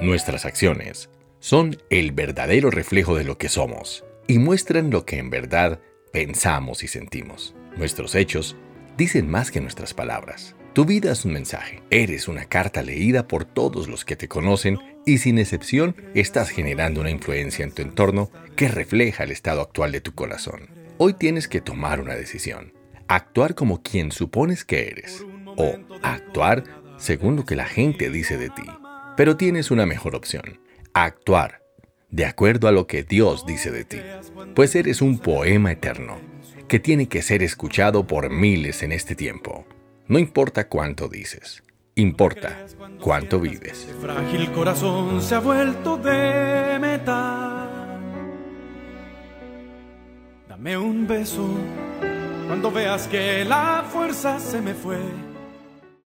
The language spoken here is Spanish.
Nuestras acciones son el verdadero reflejo de lo que somos y muestran lo que en verdad pensamos y sentimos. Nuestros hechos dicen más que nuestras palabras. Tu vida es un mensaje. Eres una carta leída por todos los que te conocen y sin excepción estás generando una influencia en tu entorno que refleja el estado actual de tu corazón. Hoy tienes que tomar una decisión. Actuar como quien supones que eres o actuar según lo que la gente dice de ti. Pero tienes una mejor opción. Actuar de acuerdo a lo que Dios dice de ti. Pues eres un poema eterno que tiene que ser escuchado por miles en este tiempo. No importa cuánto dices, importa cuánto vives. frágil corazón se ha vuelto de metal. Dame un beso cuando veas que la fuerza se me fue